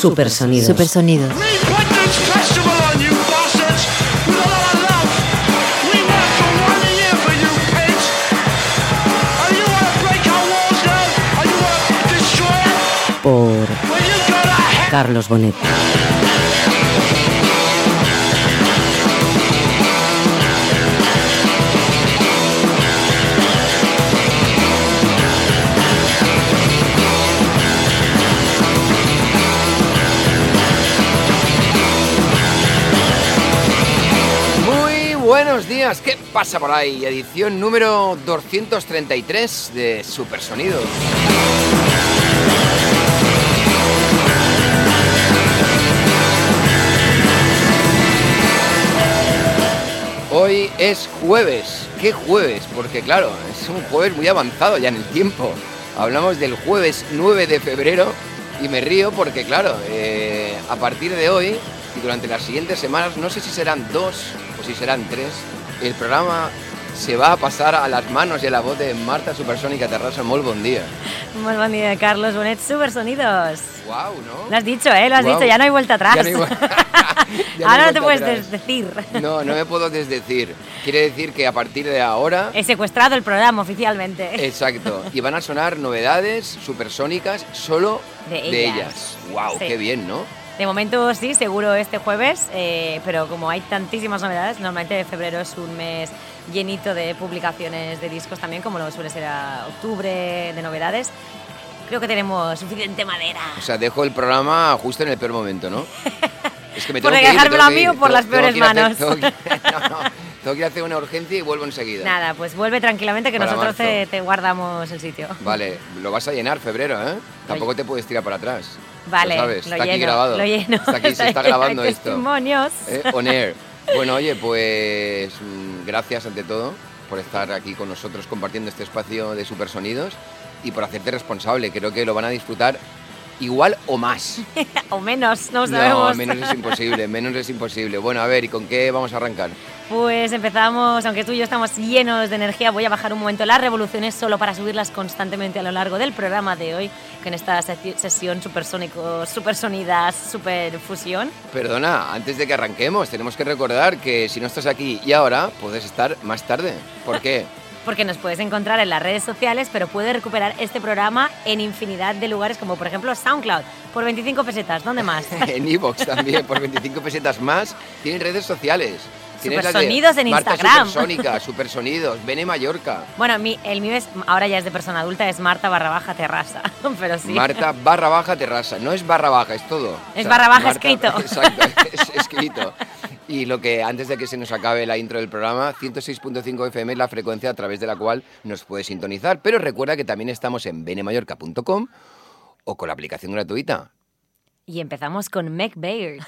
Supersonidos. Supersonidos. Por Carlos Bonet. Días, ¿qué pasa por ahí? Edición número 233 de Supersonidos. Hoy es jueves. ¿Qué jueves? Porque claro, es un jueves muy avanzado ya en el tiempo. Hablamos del jueves 9 de febrero y me río porque claro, eh, a partir de hoy y durante las siguientes semanas, no sé si serán dos o si serán tres, el programa se va a pasar a las manos y a la voz de Marta Supersónica Terraza. Muy buen día. Muy buen día, Carlos Bonet, Supersonidos. Wow, ¿no? Lo has dicho, ¿eh? Lo has dicho, ya no hay vuelta atrás. Ya no hay vu- Ya Ahora no te puedes atrás. desdecir. No, no me puedo desdecir. Quiere decir que a partir de ahora... He secuestrado el programa oficialmente. Exacto. Y van a sonar novedades supersónicas solo De de ellas. ellas. Wow, Sí. qué bien, ¿no? De momento sí, seguro este jueves, eh, pero como hay tantísimas novedades, normalmente febrero es un mes llenito de publicaciones de discos también, como lo suele ser a octubre de novedades. Creo que tenemos suficiente madera. O sea, dejo el programa justo en el peor momento, ¿no? Es que me Por tengo me dejármelo a mí o por las peores hacer- manos. que- no, no, tengo que ir a hacer una urgencia y vuelvo enseguida. Nada, pues vuelve tranquilamente que Para nosotros te, te guardamos el sitio. Vale, lo vas a llenar febrero, ¿eh? Tampoco te puedes tirar para atrás. Vale, Lo sabes, lo está aquí lleno, grabado. lo lleno. Está aquí, se está grabando esto. testimonios. ¿eh? On air. Bueno, oye, pues mm, gracias ante todo por estar aquí con nosotros compartiendo este espacio de Supersonidos y por hacerte responsable. Creo que lo van a disfrutar igual o más. o menos, no No, sabemos. menos es imposible, menos es imposible. Bueno, a ver, ¿y con qué vamos a arrancar? Pues empezamos, aunque tú y yo estamos llenos de energía, voy a bajar un momento las revoluciones solo para subirlas constantemente a lo largo del programa de hoy, que en esta sesi- sesión supersónico, supersonidas, superfusión. Perdona, antes de que arranquemos, tenemos que recordar que si no estás aquí y ahora, puedes estar más tarde. ¿Por qué? Porque nos puedes encontrar en las redes sociales, pero puedes recuperar este programa en infinidad de lugares, como por ejemplo SoundCloud, por 25 pesetas. ¿Dónde más? en Evox también, por 25 pesetas más. Tienen redes sociales. Supersonidos en Marta Instagram. Supersónica, Supersonidos, Bene Mallorca. bueno, mi, el mío es, ahora ya es de persona adulta, es Marta barra baja terraza, pero sí. Marta barra baja terraza. No es barra baja, es todo. Es barra baja Marta- escrito. Exacto, es escrito. Y lo que antes de que se nos acabe la intro del programa, 106.5 FM es la frecuencia a través de la cual nos puedes sintonizar. Pero recuerda que también estamos en benemallorca.com o con la aplicación gratuita. Y empezamos con Meg Baird.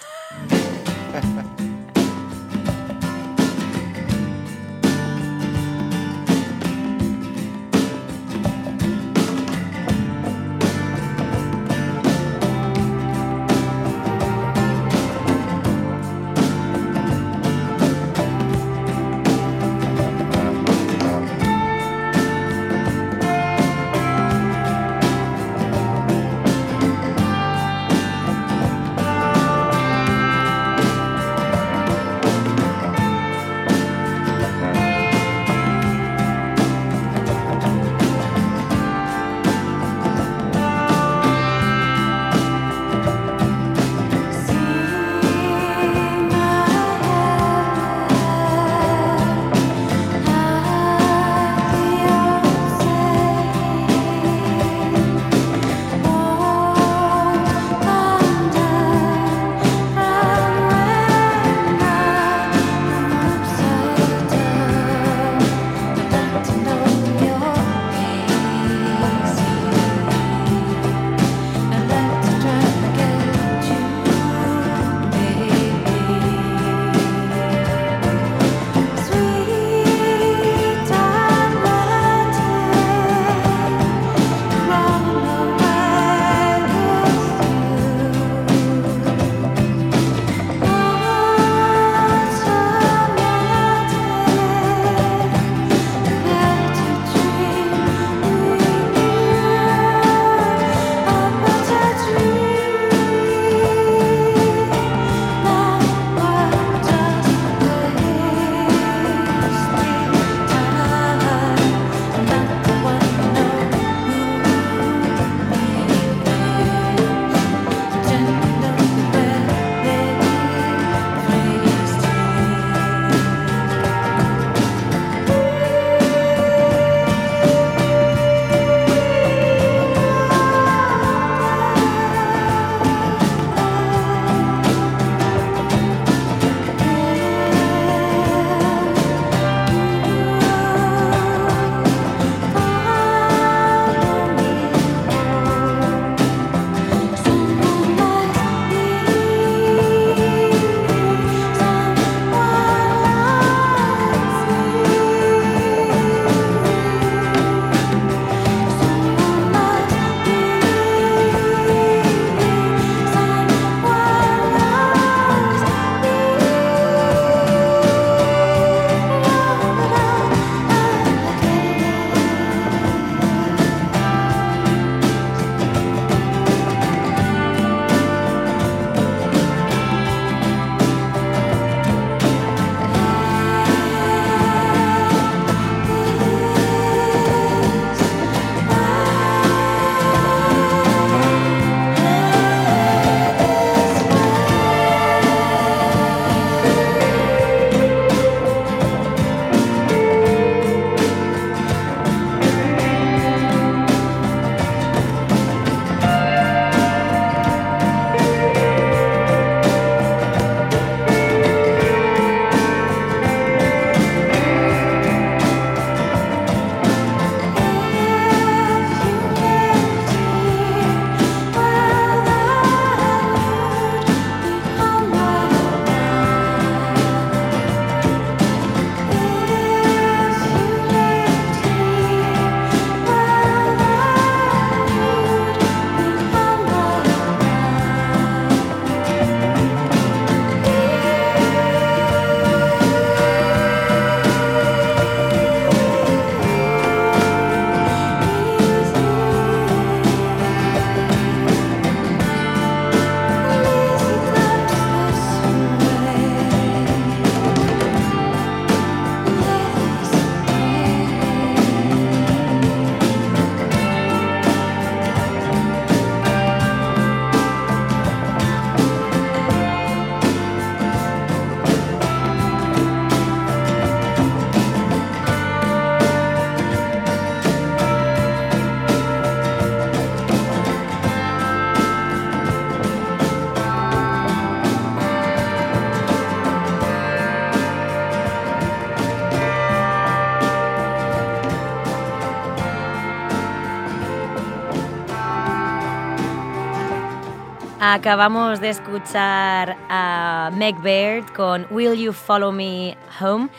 Acabamos de escuchar a Meg Baird con Will You Follow Me Home.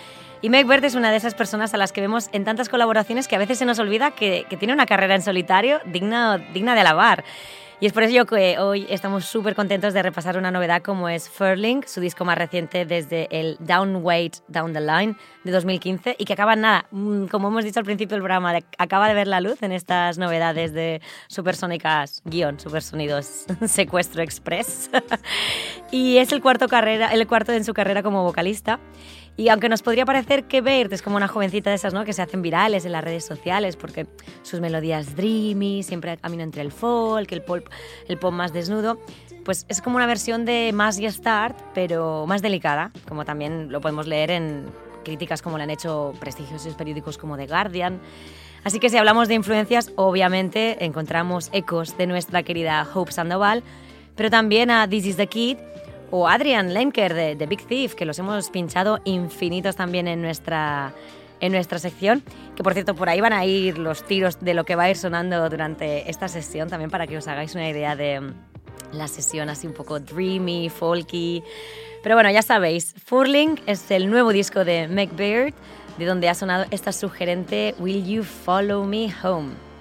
Y Meg Baird es una de esas personas a las que vemos en tantas colaboraciones que a veces se nos olvida que, tiene una carrera en solitario digna, digna de alabar. Y es por ello que hoy estamos súper contentos de repasar una novedad como es Furling, su disco más reciente desde el Down Weight, Down the Line de 2015 y que acaba nada, mm, como hemos dicho al principio del programa, acaba de ver la luz en estas novedades de Supersónicas, guion, Supersonidos Secuestro Express. y es el cuarto, carrera, el cuarto en su carrera como vocalista. Y aunque nos podría parecer que Baird es como una jovencita de esas ¿no? que se hacen virales en las redes sociales porque sus melodías dreamy, siempre camino entre el folk, el pop, el pop más desnudo, pues es como una versión de Más y Start, pero más delicada, como también lo podemos leer en críticas como le han hecho prestigiosos periódicos como The Guardian. Así que si hablamos de influencias, obviamente encontramos ecos de nuestra querida Hope Sandoval, pero también a This is the Kid o Adrian Lenker de, The Big Thief, que los hemos pinchado infinitos también en nuestra, en nuestra sección, que por cierto por ahí van a ir los tiros de lo que va a ir sonando durante esta sesión, también para que os hagáis una idea de mm, la sesión así un poco dreamy, folky. Pero bueno, ya sabéis, Furling es el nuevo disco de Meg Beard, de donde ha sonado esta sugerente Will You Follow Me Home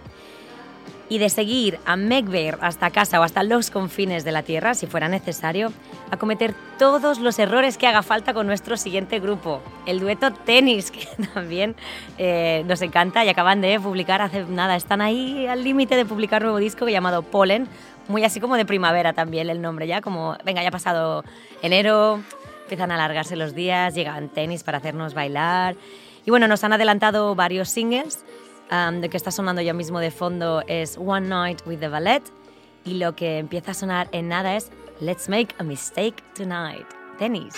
y de seguir a Megbear hasta casa o hasta los confines de la Tierra, si fuera necesario, a cometer todos los errores que haga falta con nuestro siguiente grupo, el dueto Tenis, que también eh, nos encanta y acaban de publicar hace nada, están ahí al límite de publicar nuevo disco llamado Pollen, muy así como de primavera también el nombre, ya como, venga, ya ha pasado enero, empiezan a alargarse los días, llegan Tenis para hacernos bailar. Y bueno, nos han adelantado varios singles de que está sonando ya mismo de fondo es One Night with the Ballet y lo que empieza a sonar en nada es Let's Make a Mistake Tonight. Tenis.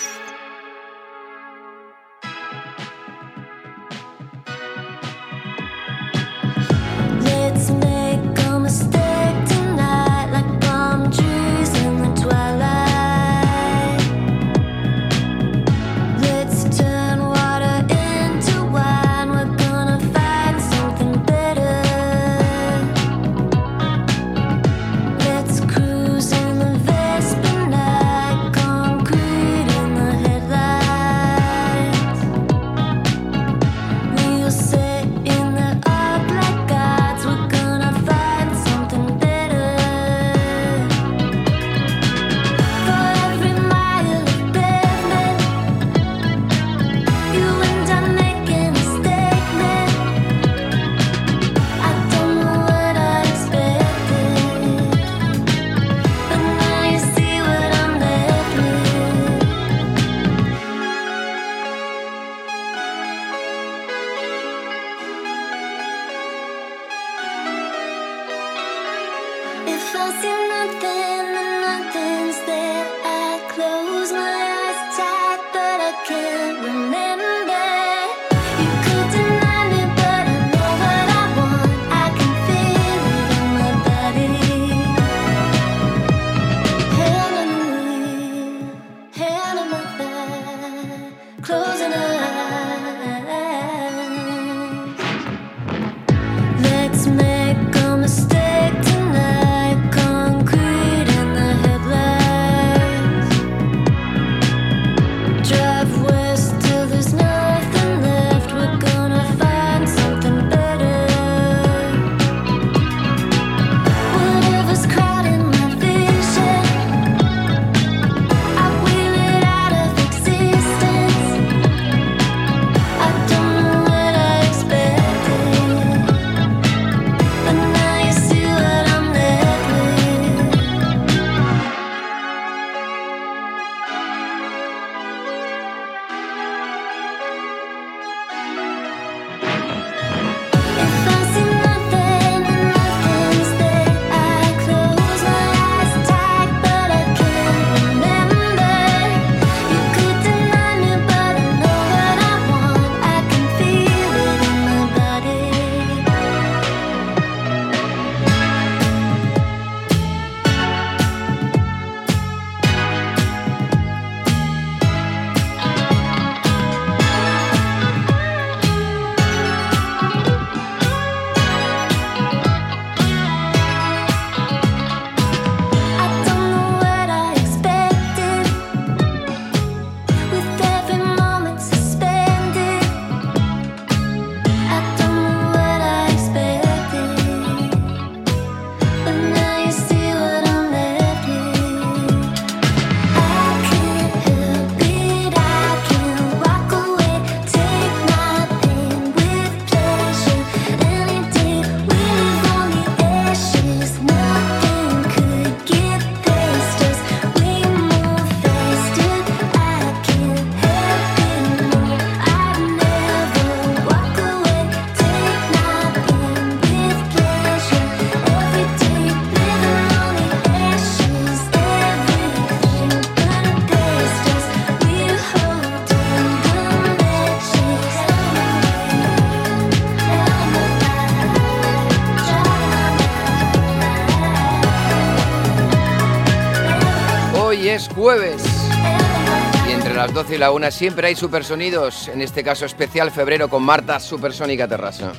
Y la 1 siempre hay supersonidos, en este caso especial febrero con Marta Supersónica Terraza.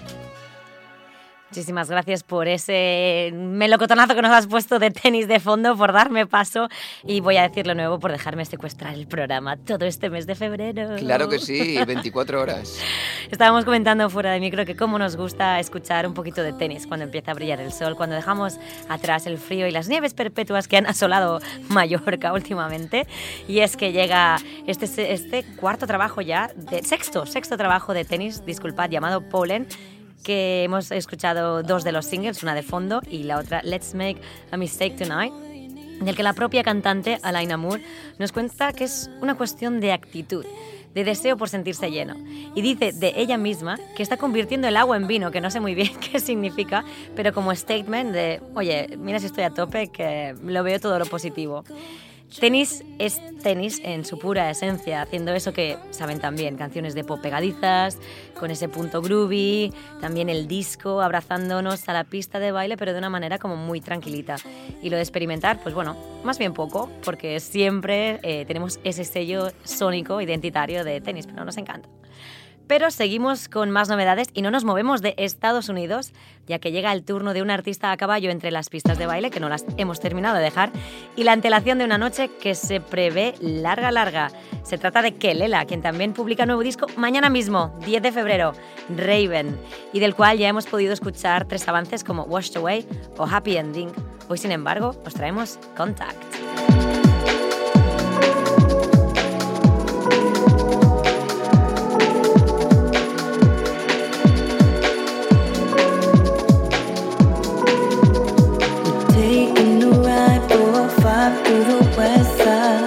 Muchísimas gracias por ese melocotonazo que nos has puesto de tenis de fondo, por darme paso y voy a decirlo nuevo por dejarme secuestrar el programa todo este mes de febrero. Claro que sí, 24 horas. Estábamos comentando fuera de micro que cómo nos gusta escuchar un poquito de tenis cuando empieza a brillar el sol, cuando dejamos atrás el frío y las nieves perpetuas que han asolado Mallorca últimamente. Y es que llega este, este cuarto trabajo ya, de, sexto, sexto trabajo de tenis, disculpad, llamado Pollen que hemos escuchado dos de los singles, una de fondo y la otra Let's Make a Mistake Tonight, del que la propia cantante Alaina Moore nos cuenta que es una cuestión de actitud de deseo por sentirse lleno. Y dice de ella misma que está convirtiendo el agua en vino, que no sé muy bien qué significa, pero como statement de, oye, mira si estoy a tope, que lo veo todo lo positivo. Tenis es tenis en su pura esencia, haciendo eso que saben también, canciones de pop pegadizas, con ese punto groovy, también el disco, abrazándonos a la pista de baile, pero de una manera como muy tranquilita. Y lo de experimentar, pues bueno, más bien poco, porque siempre eh, tenemos ese sello sónico identitario de tenis, pero nos encanta. Pero seguimos con más novedades y no nos movemos de Estados Unidos, ya que llega el turno de un artista a caballo entre las pistas de baile, que no las hemos terminado de dejar, y la antelación de una noche que se prevé larga, larga. Se trata de Kelela, quien también publica nuevo disco mañana mismo, 10 de febrero, Raven, y del cual ya hemos podido escuchar tres avances como Washed Away o Happy Ending. Hoy, sin embargo, os traemos Contact. drive through the west side.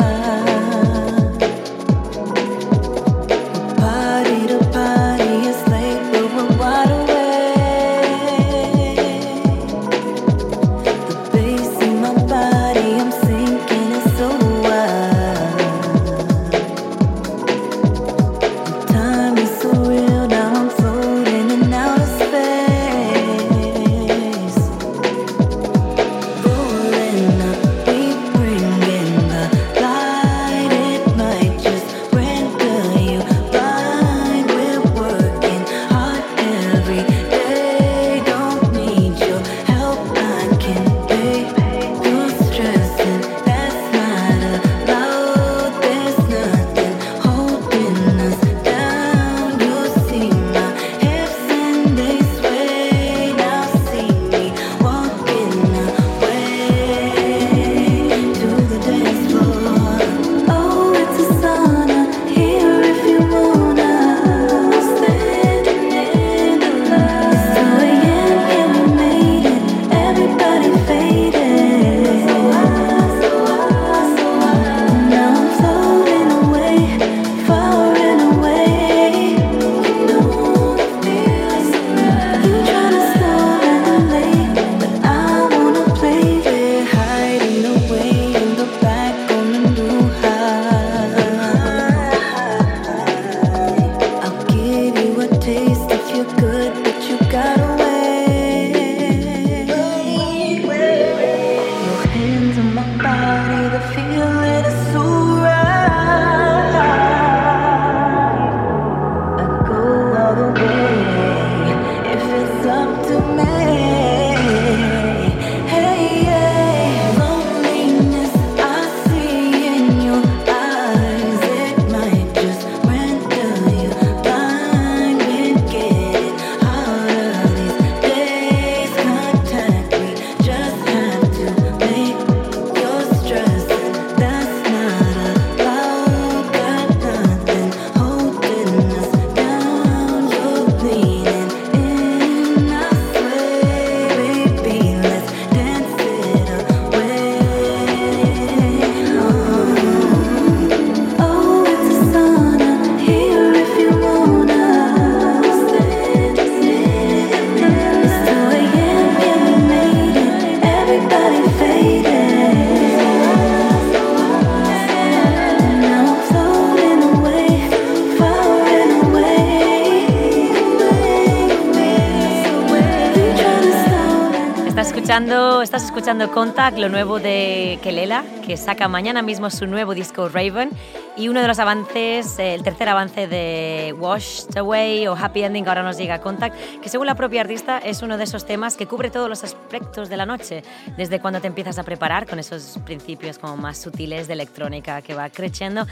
Estás escuchando Contact, lo nuevo de Kelela, que saca mañana mismo su nuevo disco Raven. Y uno de los avances, el tercer avance de Washed Away o Happy Ending, ahora nos llega Contact, que según la propia artista es uno de esos temas que cubre todos los aspectos de la noche, desde cuando te empiezas a preparar con esos principios como más sutiles de electrónica que va creciendo,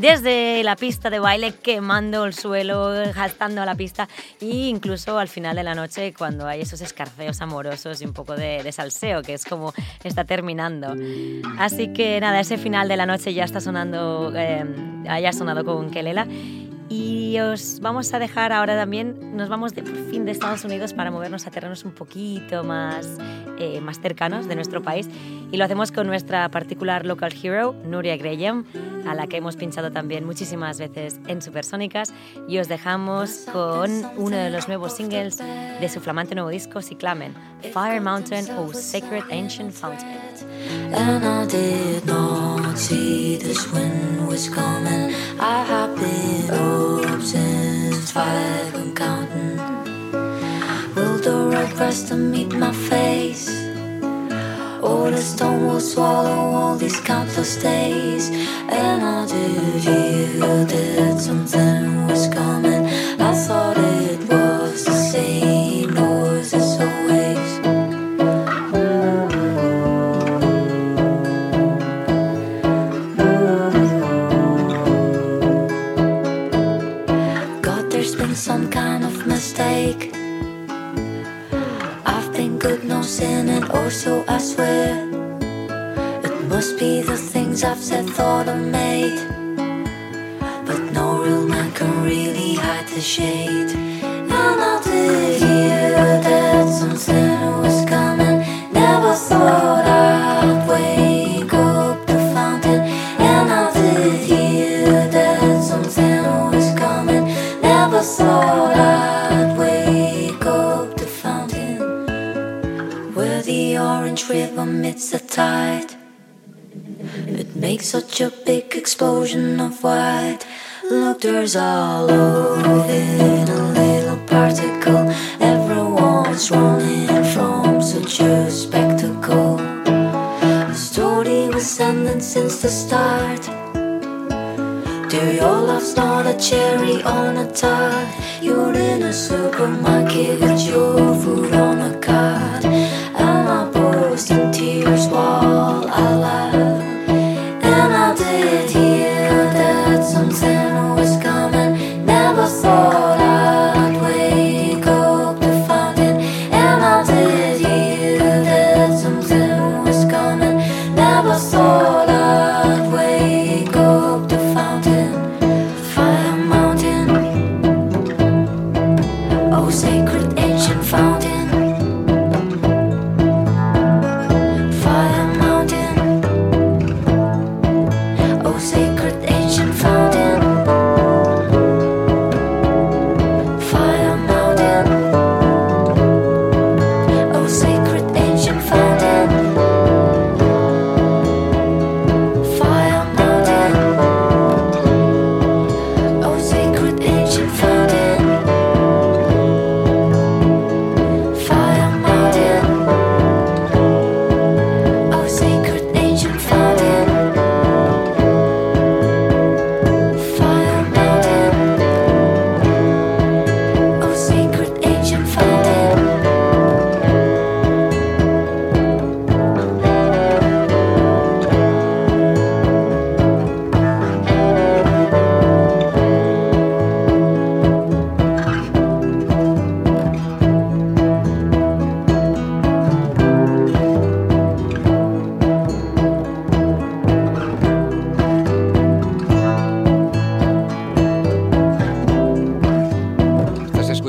desde la pista de baile quemando el suelo, gastando la pista, e incluso al final de la noche cuando hay esos escarceos amorosos y un poco de, de salseo, que es como está terminando. Así que nada, ese final de la noche ya está sonando... Eh, haya sonado con Kelela. Y os vamos a dejar ahora también, nos vamos de, por fin de Estados Unidos para movernos a terrenos un poquito más, eh, más cercanos de nuestro país. Y lo hacemos con nuestra particular local hero, Nuria Graham, a la que hemos pinchado también muchísimas veces en Supersónicas. Y os dejamos con uno de los nuevos singles de su flamante nuevo disco, Cyclamen, Fire Mountain o Sacred Ancient Fountain. And I did not see this wind was coming. I have been up since five and counting. Will the road press to meet my face? Or the stone will swallow all these countless days. And I did hear that something was coming. I thought it was the same so I swear. It must be the things I've said, thought, or made. But no real man can really hide the shade. And I did hear that something meets the tide. It makes such a big explosion of white. Look, there's all over it a little particle. Everyone's running from such a spectacle. The story was ending since the start. Dear, your love's not a cherry on a tart. You're in a supermarket with your food on a cart. And I burst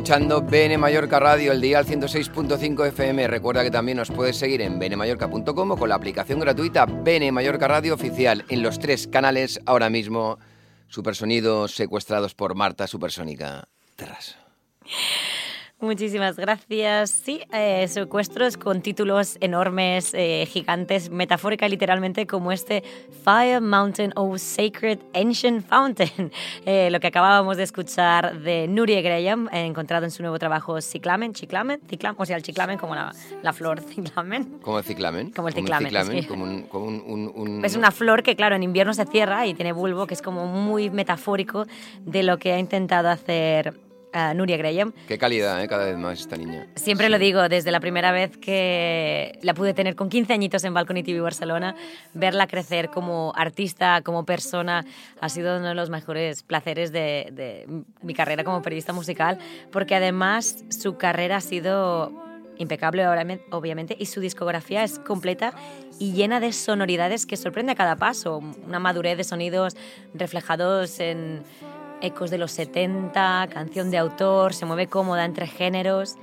escuchando BN Mallorca Radio, el día al 106.5 FM. Recuerda que también nos puedes seguir en bnmallorca.com con la aplicación gratuita BN Mallorca Radio Oficial en los tres canales ahora mismo. Supersonidos secuestrados por Marta Supersónica. Muchísimas gracias. Sí, eh, secuestros con títulos enormes, eh, gigantes, metafórica literalmente como este Fire Mountain o Sacred Ancient Fountain, eh, lo que acabábamos de escuchar de Nuria Graham, encontrado en su nuevo trabajo Ciclamen, Chiclamen, Ciclamen o sea, el Chiclamen como la, la flor Ciclamen. Como el ciclamen. Como el ciclamen, sí. como un, como un- un- un- Es una flor que, claro, en invierno se cierra y tiene bulbo, que es como muy metafórico de lo que ha intentado hacer Nuria Graham. Qué calidad, ¿eh? Cada vez más esta niña. Siempre lo digo, desde la primera vez que la pude tener con 15 añitos en Balcony TV Barcelona, verla crecer como artista, como persona, ha sido uno de los mejores placeres de, de mi carrera como periodista musical, porque además su carrera ha sido impecable obviamente y su discografía es completa y llena de sonoridades que sorprende a cada paso, una madurez de sonidos reflejados en ecos de los 70, canción de autor, se mueve cómoda entre géneros.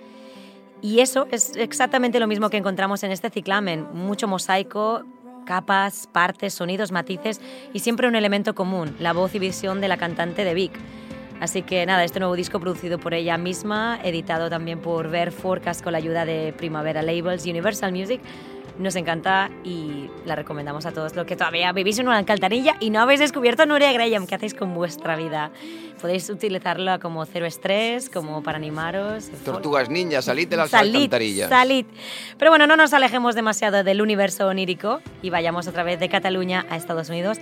Y eso es exactamente lo mismo que encontramos en este ciclamen, mucho mosaico, capas, partes, sonidos, matices y siempre un elemento común, la voz y visión de la cantante de Vic. Así que nada, este nuevo disco producido por ella misma, editado también por Ver Forecast con la ayuda de Primavera Labels Universal Music, nos encanta y la recomendamos a todos los que todavía vivís en una alcantarilla y no habéis descubierto Nuria Graham. ¿Qué hacéis con vuestra vida? Podéis utilizarla como cero estrés, como para animaros. Tortugas ninjas, salid de las Salid, alcantarillas. salid. Pero bueno, no nos alejemos demasiado del universo onírico y vayamos otra vez de Cataluña a Estados Unidos,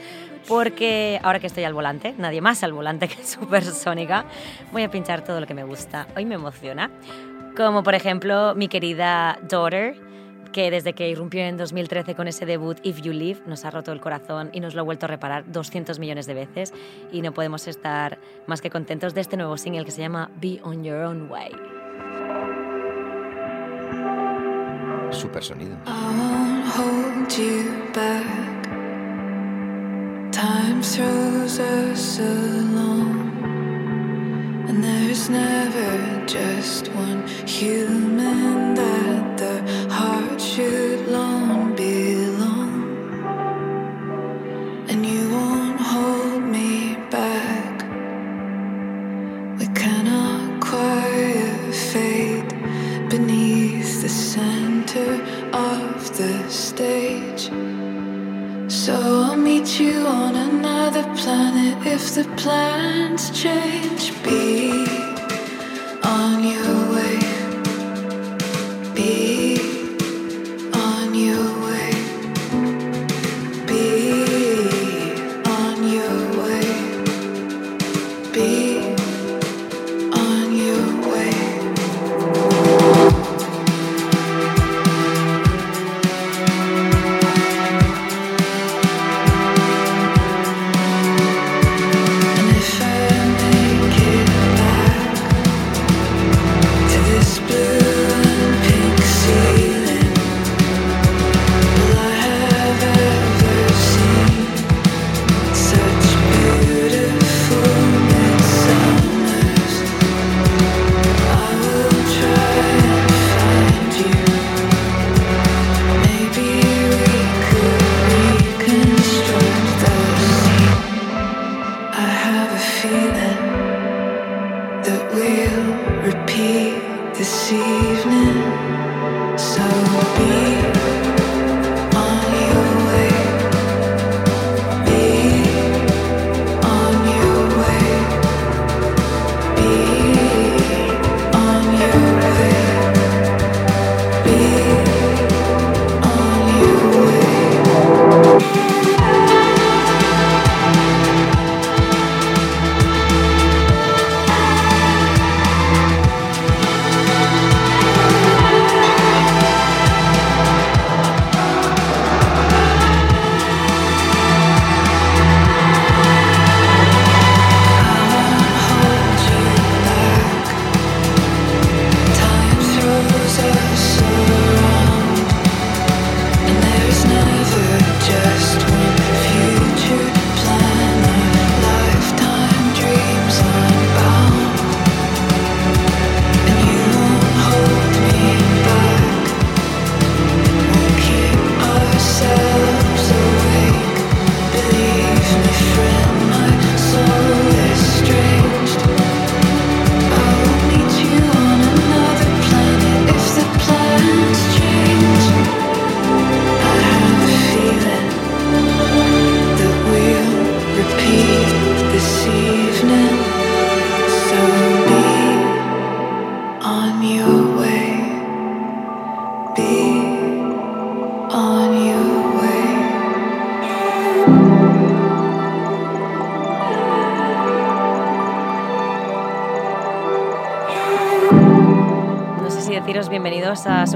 porque ahora que estoy al volante, nadie más al volante que Supersónica, voy a pinchar todo lo que me gusta. Hoy me emociona. Como por ejemplo mi querida Daughter, que desde que irrumpió en 2013 con ese debut If You Live nos ha roto el corazón y nos lo ha vuelto a reparar 200 millones de veces y no podemos estar más que contentos de este nuevo single que se llama Be On Your Own Way. Super sonido. I won't hold you back. Time throws us along, and there's never just one human that the heart should long belong. And you won't hold me back. We cannot quiet fate beneath the center of the stage. So I'll meet you on another planet if the plans change. Be on your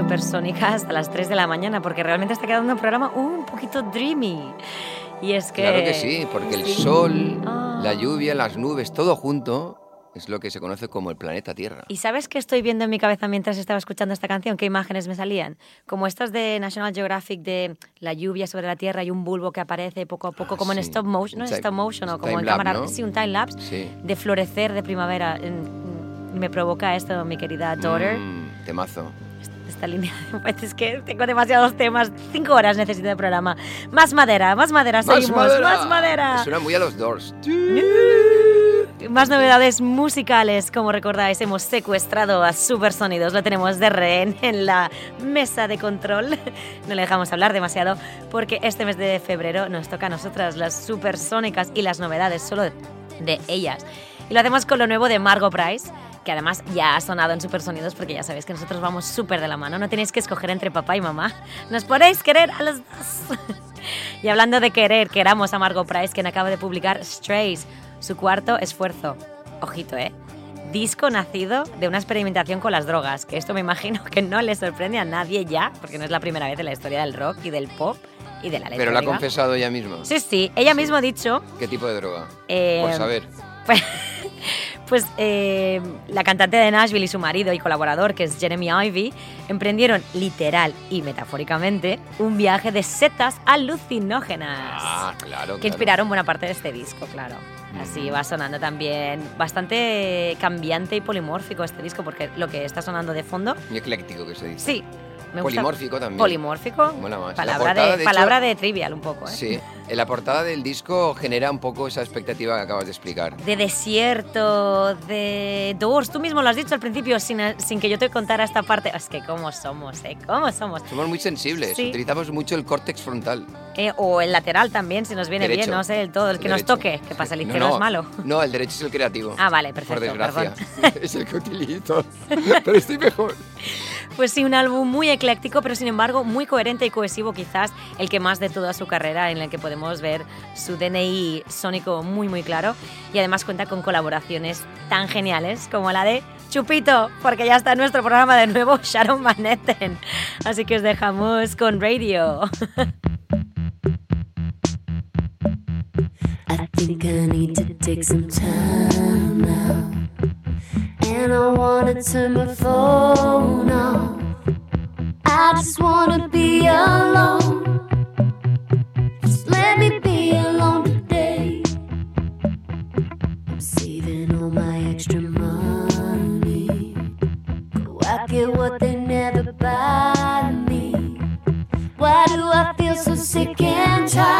bienvenidos a Supersónicas a las 3 de la mañana, porque realmente está quedando un programa un poquito dreamy. Y es que... Claro que sí, porque el Sí. sol, Ah. la lluvia, las nubes, todo junto es lo que se conoce como el planeta Tierra. ¿Y sabes qué estoy viendo en mi cabeza mientras estaba escuchando esta canción? ¿Qué imágenes me salían? Como estas de National Geographic de la lluvia sobre la Tierra y un bulbo que aparece poco a poco, Ah, como en sí. stop motion, no en stop motion, o como en cámara, ¿no? sí, un time lapse Sí. de florecer de primavera. En- me provoca esto, mi querida daughter. Mm, temazo. Esta línea, es que tengo demasiados temas. Cinco horas necesito de programa. Más madera, más madera, seguimos. Más madera. Me Suena muy a los Doors. Más novedades musicales, como recordáis, hemos secuestrado a Supersonidos, lo tenemos de rehén en la mesa de control. No le dejamos hablar demasiado porque este mes de febrero nos toca a nosotras las supersónicas y las novedades solo de, de ellas. Y lo hacemos con lo nuevo de Margot Price, que además ya ha sonado en Supersonidos porque ya sabéis que nosotros vamos súper de la mano, no tenéis que escoger entre papá y mamá, nos podéis querer a los dos. y hablando de querer, queramos a Margot Price, quien acaba de publicar Strays, su cuarto esfuerzo. Ojito, ¿eh? Disco nacido de una experimentación con las drogas, que esto me imagino que no le sorprende a nadie ya, porque no es la primera vez en la historia del rock y del pop y de la Pero la ha confesado ella misma. Sí, sí, ella misma ha dicho ¿Qué tipo de droga? Eh, Por saber. pues, pues, eh, la cantante de Nashville y su marido y colaborador, que es Jeremy Ivy, emprendieron literal y metafóricamente un viaje de setas alucinógenas. Ah, claro. que claro. inspiraron buena parte de este disco, claro. Así va sonando también bastante cambiante y polimórfico este disco, porque lo que está sonando de fondo, Muy ecléctico que se dice. sí. Me gusta. Polimórfico también. Polimórfico. Mola más. La Palabra, portada, de, de hecho- palabra de trivial un poco, ¿eh? Sí, en la portada del disco genera un poco esa expectativa que acabas de explicar. de desierto, de Doors. Tú mismo lo has dicho al principio sin, sin que yo te contara esta parte. Es que cómo somos, ¿eh? ¿Cómo somos? Somos muy sensibles, Sí. utilizamos mucho el córtex frontal. Eh, o el lateral también, si nos viene Derecho. bien, no sé, el todo, el que nos derecho. toque. ¿Qué pasa? ¿El No, izquierdo no, es malo? No, el derecho es el creativo. Ah, vale, perfecto, Por desgracia. es el que utilizo. Pero estoy mejor. Pues sí, un álbum muy ecléctico, pero sin embargo muy coherente y cohesivo, quizás el que más de toda su carrera, en el que podemos ver su DNI sónico muy, muy claro. Y además cuenta con colaboraciones tan geniales como la de Chupito, porque ya está en nuestro programa de nuevo Sharon Van. Así que os dejamos con Radio. I think I need to take some time. And I wanna turn my phone off. I just wanna be alone. Just let me be alone today. I'm saving all my extra money. Go out, get what they never buy me. Why do I feel so sick and tired?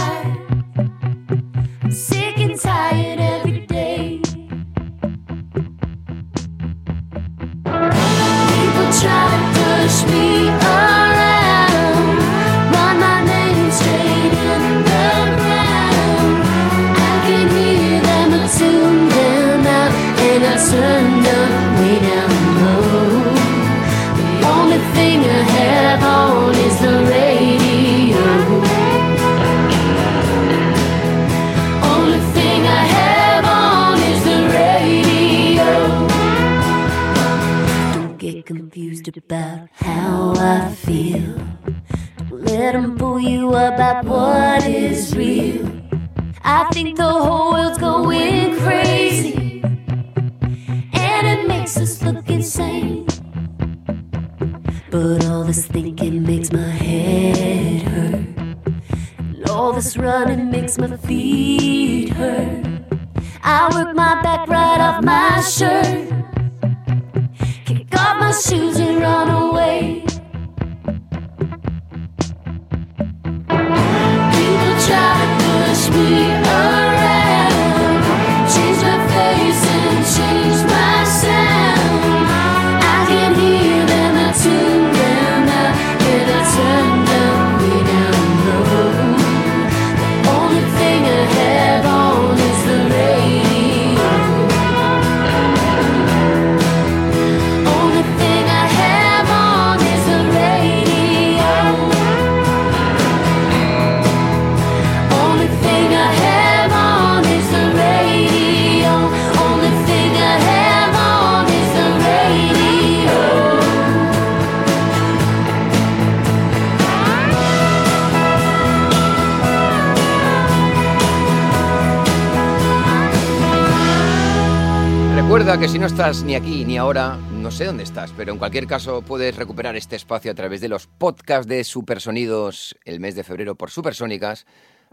Recuerda que si no estás ni aquí ni ahora, no sé dónde estás, pero en cualquier caso puedes recuperar este espacio a través de los podcasts de Supersonidos el mes de febrero por Supersónicas,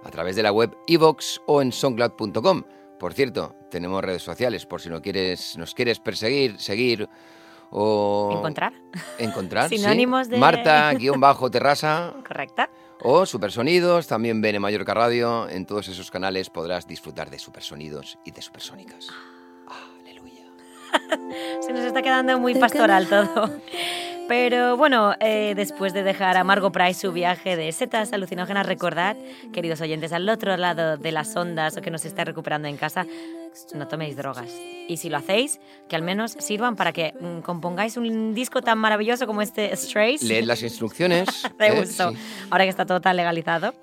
a través de la web iVox o en songcloud.com. Por cierto, tenemos redes sociales por si no quieres, nos quieres perseguir, seguir o... ¿Encontrar? Encontrar, sí. Sinónimos de- Marta-Terrasa Correcta. o Supersonidos, también ven en Mallorca Radio. En todos esos canales podrás disfrutar de Supersonidos y de Supersónicas. Ah. Se nos está quedando muy pastoral todo. Pero bueno, eh, después de dejar a Margot Price su viaje de setas alucinógenas, recordad, queridos oyentes, al otro lado de las ondas o que nos está recuperando en casa, no toméis drogas. Y si lo hacéis, que al menos sirvan para que mm, compongáis un disco tan maravilloso como este Strays. Leed las instrucciones. de ¿eh? Sí. Ahora que está todo tan legalizado.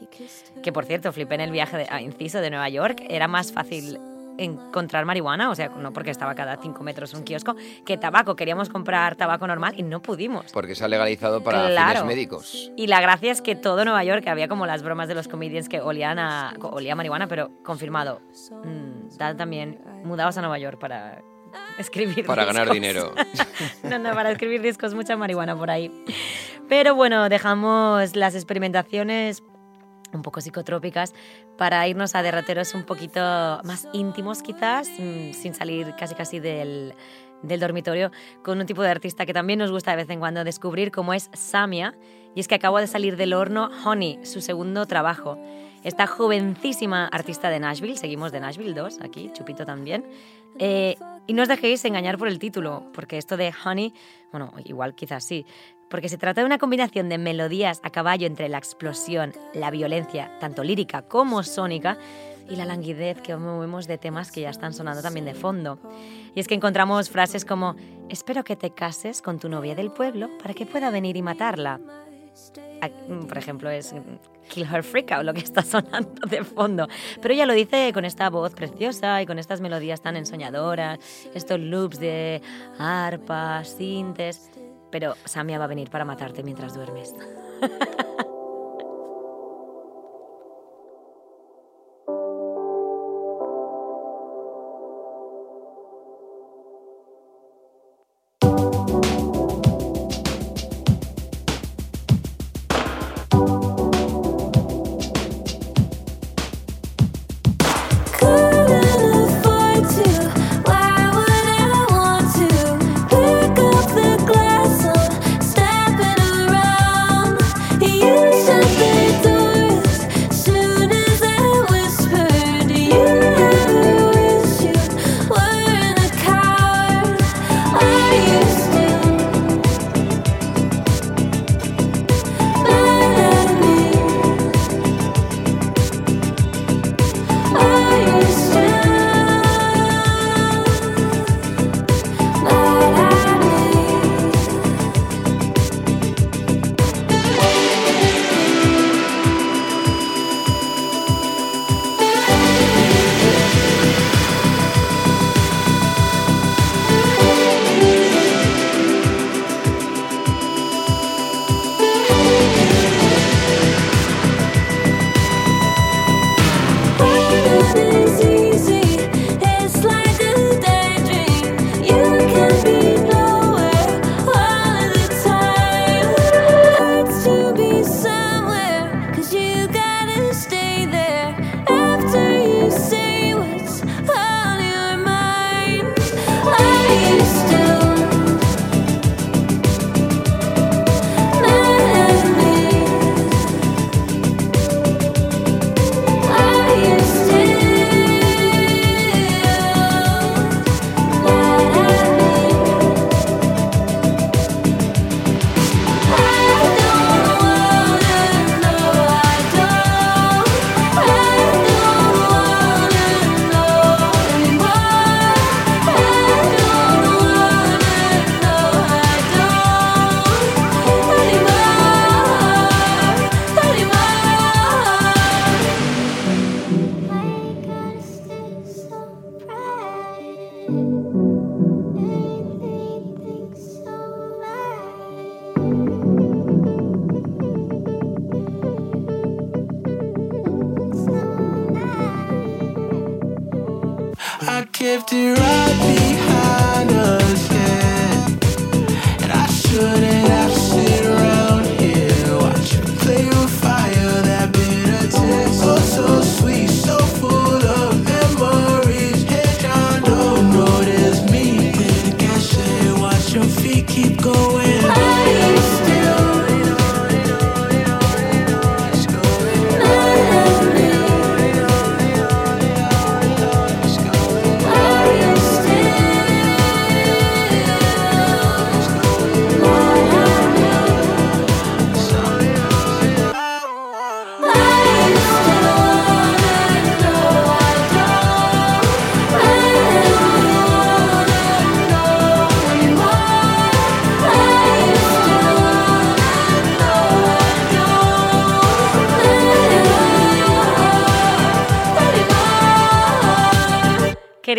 Que por cierto, flipé en el viaje de, a Inciso de Nueva York. Era más fácil encontrar marihuana, o sea, no porque estaba cada cinco metros un kiosco, que tabaco. Queríamos comprar tabaco normal y no pudimos. Porque se ha legalizado para Claro. fines médicos. Y la gracia es que todo Nueva York había como las bromas de los comedians que olían a, olía a marihuana, pero confirmado. Mm, dad también, mudaos a Nueva York para escribir Para ganar dinero. no, no, para escribir discos, mucha marihuana por ahí. Pero bueno, dejamos las experimentaciones un poco psicotrópicas para irnos a derroteros un poquito más íntimos quizás, mm, sin salir casi casi del, del dormitorio, con un tipo de artista que también nos gusta de vez en cuando descubrir, como es Samia, y es que acaba de salir del horno Honey, su segundo trabajo. Esta jovencísima artista de Nashville, seguimos de Nashville 2, aquí, Chupito también, eh, y no os dejéis engañar por el título, porque esto de Honey, bueno, igual quizás sí, porque se trata de una combinación de melodías a caballo entre la explosión, la violencia, tanto lírica como sónica, y la languidez que movemos de temas que ya están sonando también de fondo. Y es que encontramos frases como, espero que te cases con tu novia del pueblo para que pueda venir y matarla. Por ejemplo, es mm, Kill Her Freak Out lo que está sonando de fondo. Pero ella lo dice con esta voz preciosa y con estas melodías tan ensoñadoras, estos loops de arpas, sintes. Pero Samia va a venir para matarte mientras duermes.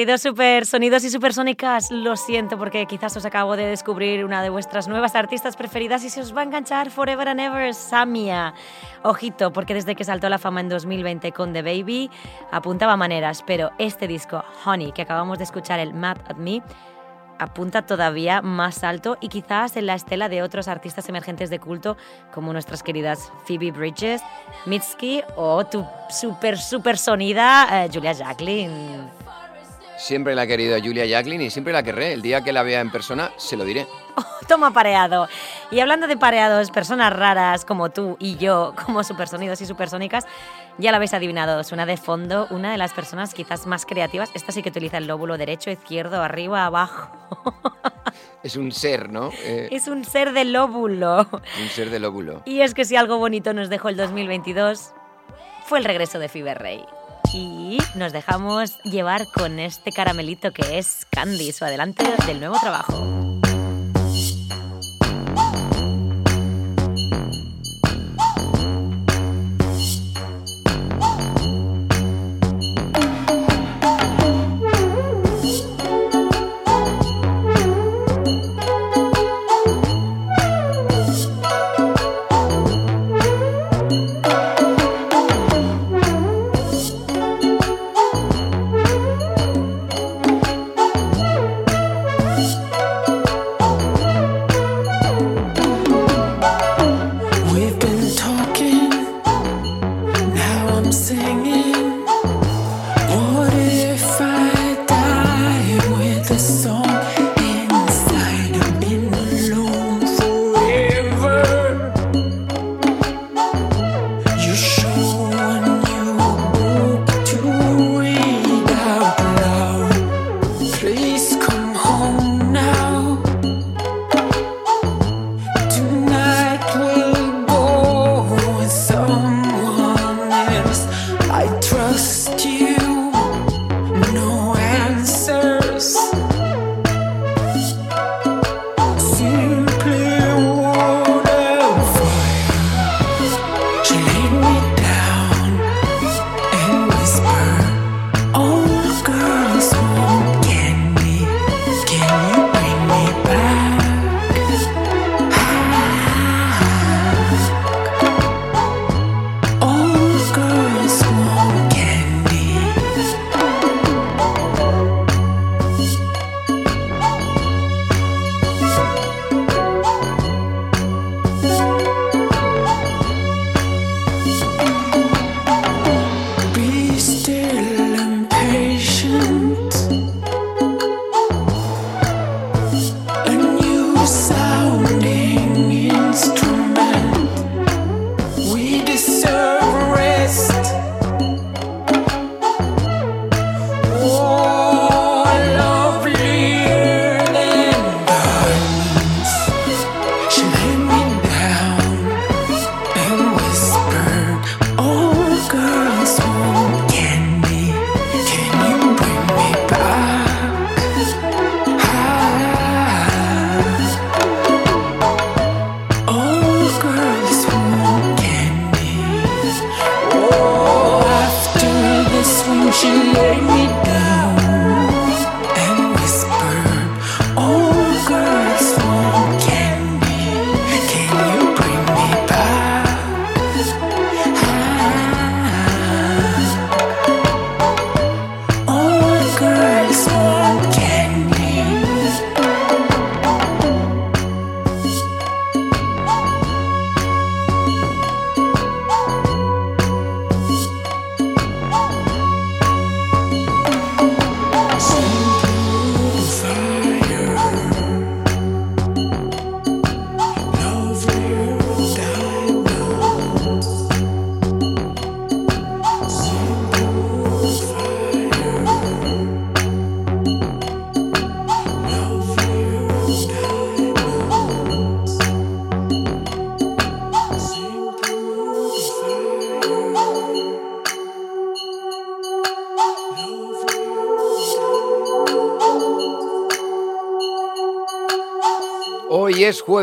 Queridos super sonidos y supersónicas, lo siento porque quizás os acabo de descubrir una de vuestras nuevas artistas preferidas y se os va a enganchar forever and ever, Samia. Ojito, porque desde que saltó a la fama en 2020 con The Baby apuntaba maneras, pero este disco, Honey, que acabamos de escuchar, el Mad at Me, apunta todavía más alto y quizás en la estela de otros artistas emergentes de culto como nuestras queridas Phoebe Bridges, Mitski o tu super super sonida eh, Julia Jacqueline. Siempre la he querido a Julia Jacqueline y siempre la querré. El día que la vea en persona se lo diré. Toma pareado. Y hablando de pareados, personas raras como tú y yo, como supersonidos y supersónicas, ya lo habéis adivinado, suena de fondo una de las personas quizás más creativas. Esta sí que utiliza el lóbulo derecho, izquierdo, arriba, abajo. Es un ser, ¿no? Eh, es un ser de lóbulo. Un ser de lóbulo. Y es que si algo bonito nos dejó el 2022 fue el regreso de Fiber Rey. Y nos dejamos llevar con este caramelito que es Candy, su adelante del nuevo trabajo.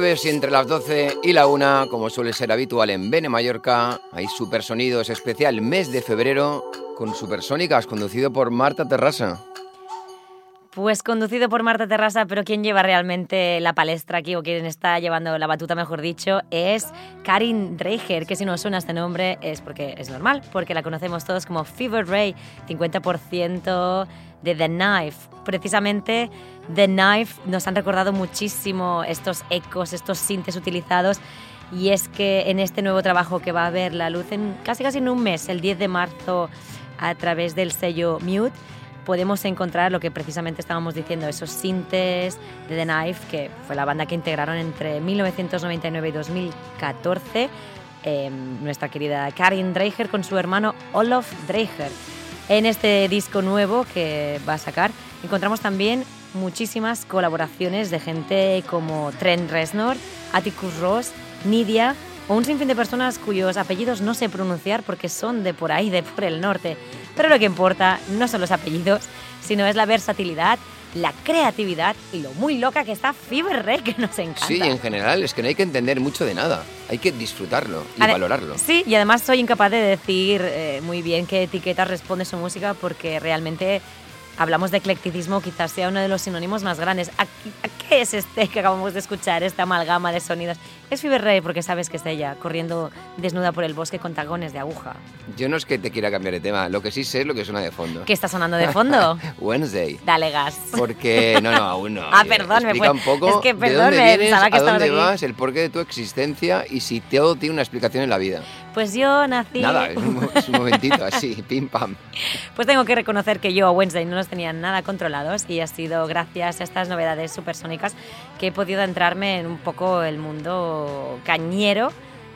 Jueves y entre las 12 y la 1, como suele ser habitual en Bene Mallorca, hay Supersonidos especial mes de febrero con Supersónicas, conducido por Marta Terrasa. Pues conducido por Marta Terrasa, pero quien lleva realmente la palestra aquí, o quien está llevando la batuta, mejor dicho, es Karin Dreiger, que si no suena este nombre es porque es normal, porque la conocemos todos como Fever Ray, 50% de The Knife. Precisamente The Knife nos han recordado muchísimo estos ecos, estos sintes utilizados, y es que en este nuevo trabajo que va a ver la luz en casi casi en un mes, el 10 de marzo, a través del sello Mute, podemos encontrar lo que precisamente estábamos diciendo, esos sintes de The Knife, que fue la banda que integraron entre 1999 y 2014 em, nuestra querida Karin Dreiger con su hermano Olof Dreiger. En este disco nuevo que va a sacar encontramos también muchísimas colaboraciones de gente como Trent Reznor, Atticus Ross, Nidia o un sinfín de personas cuyos apellidos no sé pronunciar porque son de por ahí, de por el norte. Pero lo que importa no son los apellidos, sino es la versatilidad, la creatividad y lo muy loca que está Fever Ray, que nos encanta. Sí, en general, es que no hay que entender mucho de nada. Hay que disfrutarlo y valorarlo. Sí, y además soy incapaz de decir eh, muy bien qué etiqueta responde su música porque realmente hablamos de eclecticismo, quizás sea uno de los sinónimos más grandes. ¿A, qué es este que acabamos de escuchar, esta amalgama de sonidos? Es Fever Ray porque sabes que está ella corriendo desnuda por el bosque con tacones de aguja. Yo no es que te quiera cambiar de tema, lo que sí sé es lo que suena de fondo. ¿Qué está sonando de fondo? Wednesday. Dale gas. Porque, no, no, aún no. Ah, perdón, me fue- un poco es que de perdón, dónde me vienes, que a dónde aquí. vas, el porqué de tu existencia y si todo tiene una explicación en la vida. Pues yo nací... Nada, es un, es un momentito así, pim pam. Pues tengo que reconocer que yo a Wednesday no los tenía nada controlados y ha sido gracias a estas novedades supersónicas que he podido entrarme en un poco el mundo cañero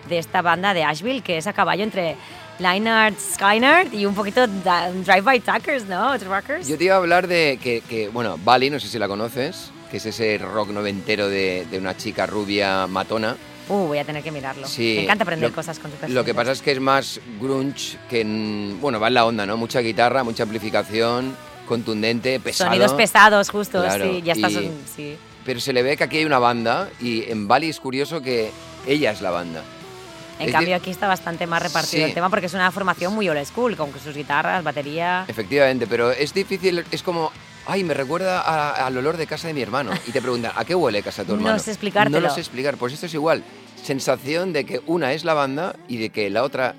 de esta banda de Asheville, que es a caballo entre Leinart Skynard y un poquito da- Drive-By Tuckers, ¿no? Truckers. Yo te iba a hablar de que, que, bueno, Bali, no sé si la conoces, que es ese rock noventero de, de una chica rubia matona. Uh, voy a tener que mirarlo. Sí, Me encanta aprender lo- cosas con su Lo que pasa es que es más grunge que, en- bueno, va en la onda, ¿no? Mucha guitarra, mucha amplificación, contundente, pesado. Sonidos pesados, justo, Claro, sí, ya estás... y- Sí. Pero se le ve que aquí hay una banda y en Bali es curioso que ella es la banda. En Es cambio, aquí está bastante más repartido Sí. el tema porque es una formación muy old school, con sus guitarras, batería... Efectivamente, pero es difícil, es como, ay, me recuerda a- al olor de casa de mi hermano. Y te preguntan, ¿a qué huele casa de tu No hermano? sé explicártelo. No lo sé explicar, pues esto es igual. Sensación de que una es la banda y de que la otra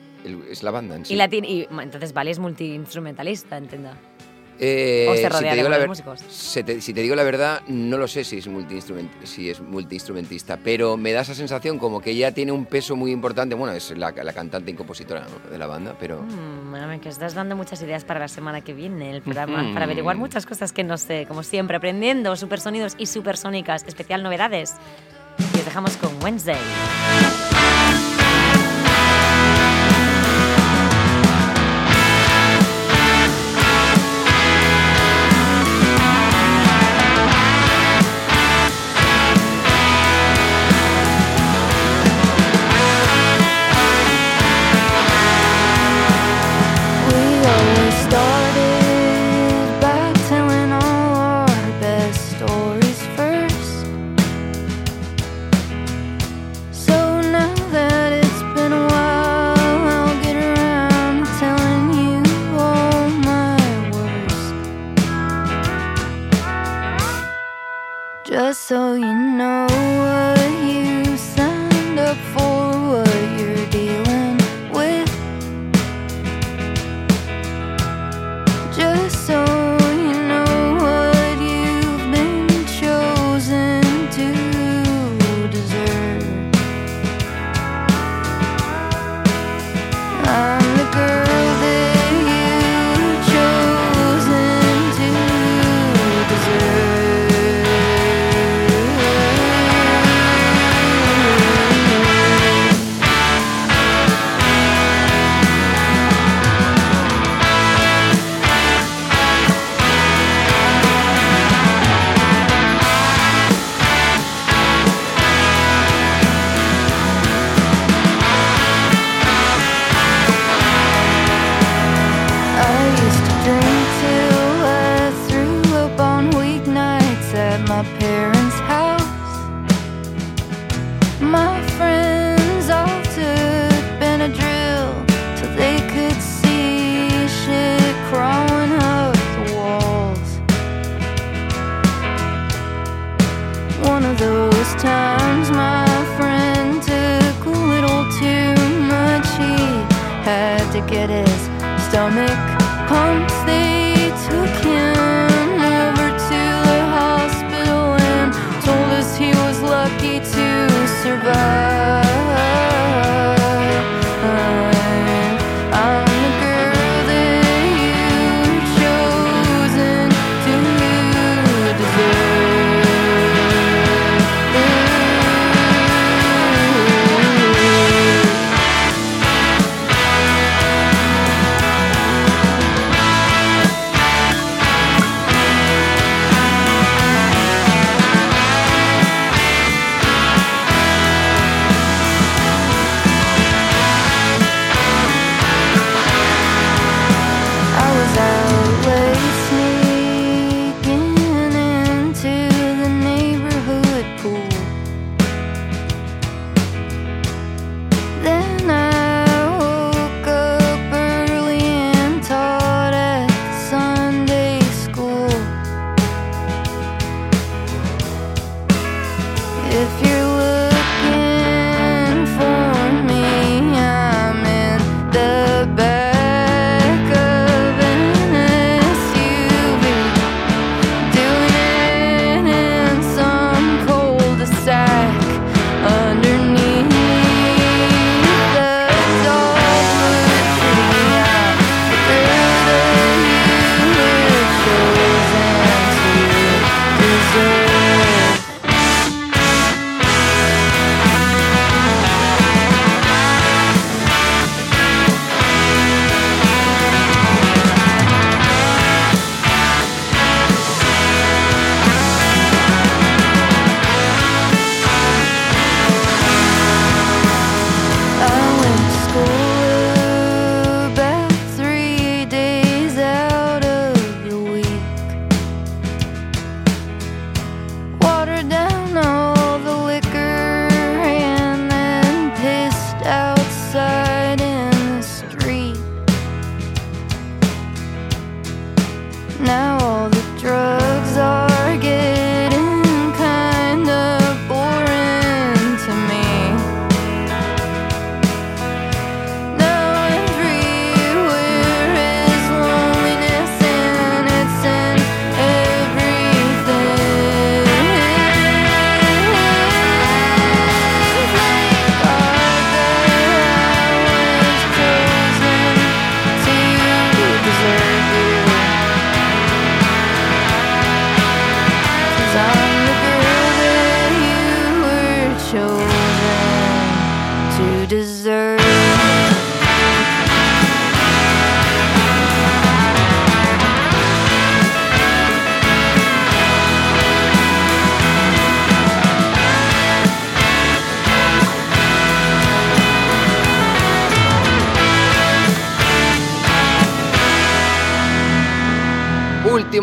es la banda en sí. Y, la tiene- y entonces Vale es multiinstrumentalista, entiendo. Eh, ¿O se si rodea te de buenos músicos? te- si te digo la verdad, no lo sé si es, multiinstrument, si es multiinstrumentista, pero me da esa sensación como que ella tiene un peso muy importante. Bueno, es la, la cantante y compositora ¿no? de la banda, pero... Mm, bueno, que estás dando muchas ideas para la semana que viene, el programa, Ujú. para averiguar muchas cosas que no sé, como siempre, aprendiendo supersonidos y supersónicas, especial novedades. Y os dejamos con Wednesday.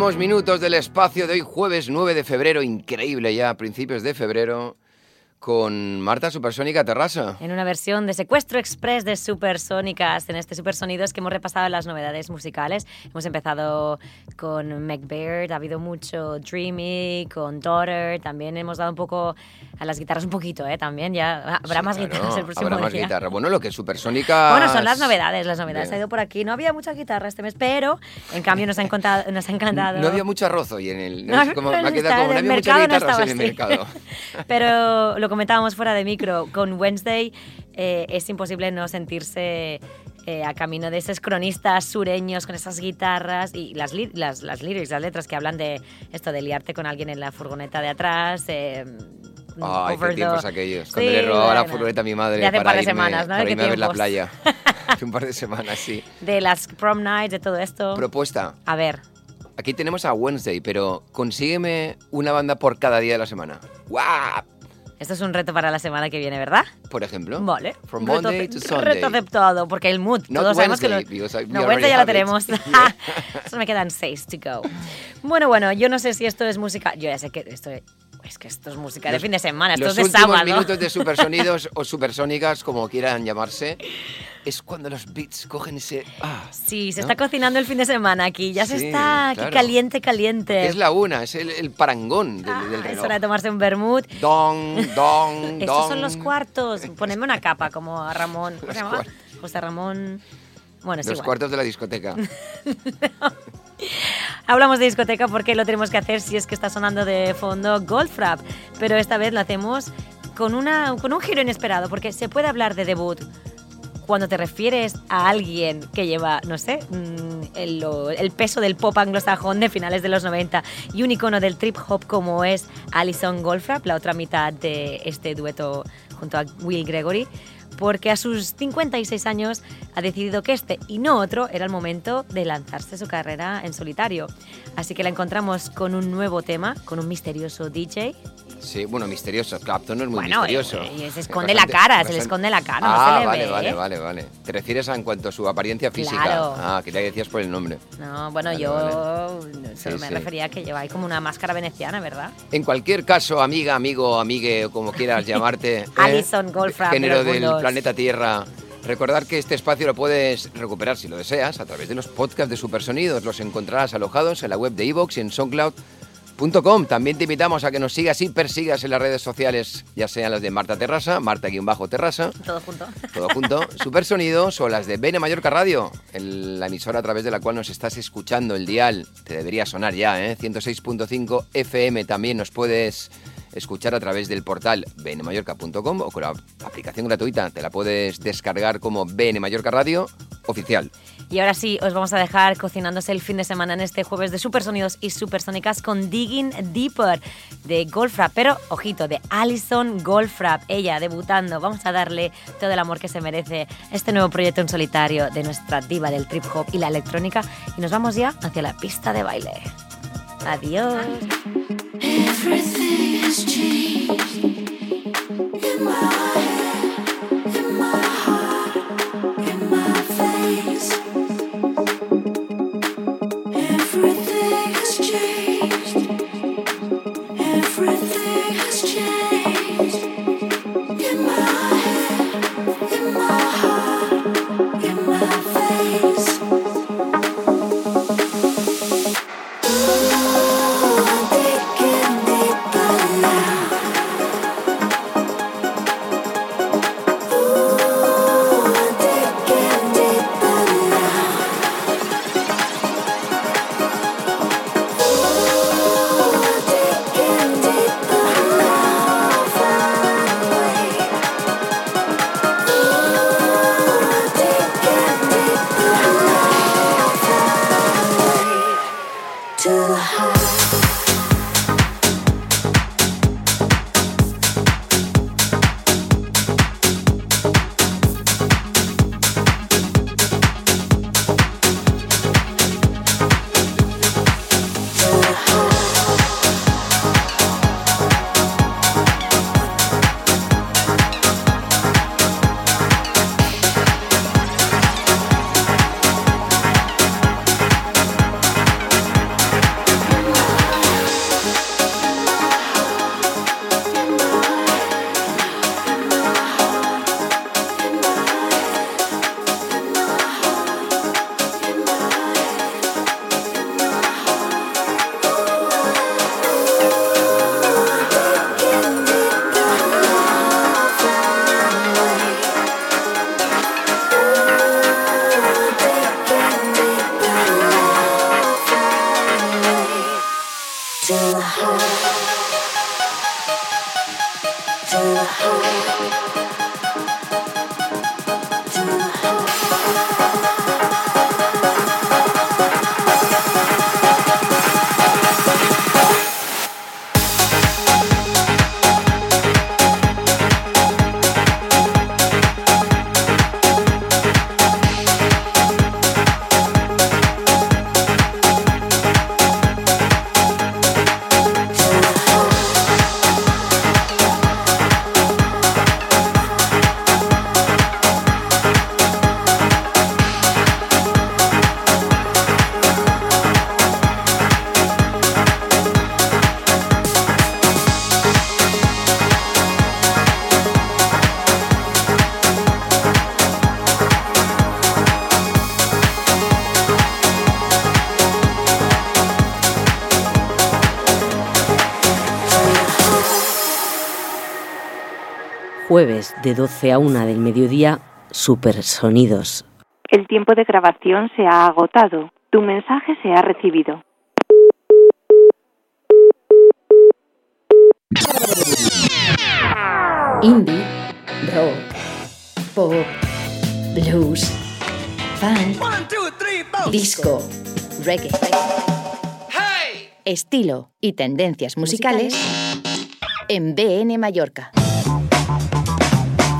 Minutos del espacio de hoy, jueves 9 de febrero, increíble ya, principios de febrero, con Marta Supersónica Terrasa. En una versión de Secuestro Express de Supersónicas, en este Supersonidos que hemos repasado las novedades musicales. Hemos empezado con Meg Baird, ha habido mucho Dreamy, con Daughter, también hemos dado un poco a las guitarras un poquito, ¿eh? También ya habrá Sí, más claro, guitarras el próximo Habrá más día. guitarra. Bueno, lo que Supersónica. Bueno, son las novedades, las novedades. Bien. Ha ido por aquí. No había mucha guitarra este mes, pero en cambio nos ha encantado. Nos ha encantado. No había mucho arroz hoy en el. No, como, me ha quedado como no había muchas no guitarras en el mercado. Pero lo comentábamos fuera de micro, con Wednesday eh, es imposible no sentirse eh, a camino de esos cronistas sureños con esas guitarras y las, las, las lyrics, las letras que hablan de esto de liarte con alguien en la furgoneta de atrás. eh, Ay, qué the- tiempos aquellos. Cuando Sí, le robaba la bueno. furgoneta a mi madre De hace un para par de irme, semanas, ¿no? para ¿De qué irme a ver la playa. Hace un par de semanas, sí. De las prom nights, de todo esto. Propuesta. a ver, Aquí tenemos a Wednesday, pero consígueme una banda por cada día de la semana. ¡Guau! Esto es un reto para la semana que viene, ¿verdad? Por ejemplo. Vale. From Reto Monday ace- to Sunday. Reto aceptado, porque el mood, Not todos sabemos que lo... I- No, Wednesday ya lo tenemos. Solo me quedan seis to go. Bueno, bueno, yo no sé si esto es música... Yo ya sé que esto es... Que esto es música de Los- fin de semana, esto Los es de últimos sábado. minutos de supersonidos o supersónicas, como quieran llamarse, es cuando los beats cogen ese... Ah, Sí, se ¿no? está cocinando el fin de semana aquí, ya se está aquí claro. caliente, caliente. Es la una, es el, el parangón del, Ah, del es hora de tomarse un vermut. Dong, dong, Estos son los cuartos. Ponedme una capa como a Ramón. ¿Cómo se. José Ramón. Bueno, es Los igual. cuartos de la discoteca. Hablamos de discoteca porque lo tenemos que hacer si es que está sonando de fondo Goldfrapp, pero esta vez lo hacemos con, una, con un giro inesperado, porque se puede hablar de debut cuando te refieres a alguien que lleva, no sé, mm, el, peso del pop anglosajón de finales de los 90 y un icono del trip hop como es Alison Goldfrapp, la otra mitad de este dueto junto a Will Gregory, porque a sus 56 años ha decidido que este y no otro era el momento de lanzarse su carrera en solitario. Así que la encontramos con un nuevo tema, con un misterioso DJ. Sí, bueno, misterioso. Clapton no es muy Bueno, misterioso. eh, se Es esconde la bastante- cara, se le esconde la cara, no ah, le vale, ve, vale, ¿eh? vale, vale. Te refieres a en cuanto a su apariencia física. Claro. Ah, que ya decías por el nombre. No, bueno, Vale, yo vale. solo Sí, me sí. refería a que lleva ahí como una máscara veneciana, ¿verdad? En cualquier caso, amiga, amigo, amigue o como quieras llamarte, ¿eh? Alison Goldfrapp género del mundos. planeta Tierra. Recordar que este espacio lo puedes recuperar si lo deseas a través de los podcasts de Supersonidos. Los encontrarás alojados en la web de iVoox y en soundcloud.com. También te invitamos a que nos sigas y persigas en las redes sociales, ya sean las de Marta Terrasa, Marta-Terrasa, Todo junto. todo junto, Supersonidos o las de Bene Mallorca Radio, la emisora a través de la cual nos estás escuchando, el dial, te debería sonar ya, ¿eh? 106.5 FM también nos puedes escuchar a través del portal bnmallorca.com o con la aplicación gratuita, te la puedes descargar como Bene Mallorca Radio oficial. Y ahora sí, os vamos a dejar cocinándose el fin de semana en este jueves de Supersonidos y Supersónicas con Digging Deeper de Goldfrapp, pero ojito, de Alison Goldfrapp, ella debutando. Vamos a darle todo el amor que se merece este nuevo proyecto en solitario de nuestra diva del trip hop y la electrónica. Y nos vamos ya hacia la pista de baile. Adiós. Everything has changed de 12 a 1 del mediodía, Supersonidos. El tiempo de grabación se ha agotado. Tu mensaje se ha recibido. Indie, rock, pop, blues, funk, disco, reggae. Estilo y tendencias musicales en BN Mallorca.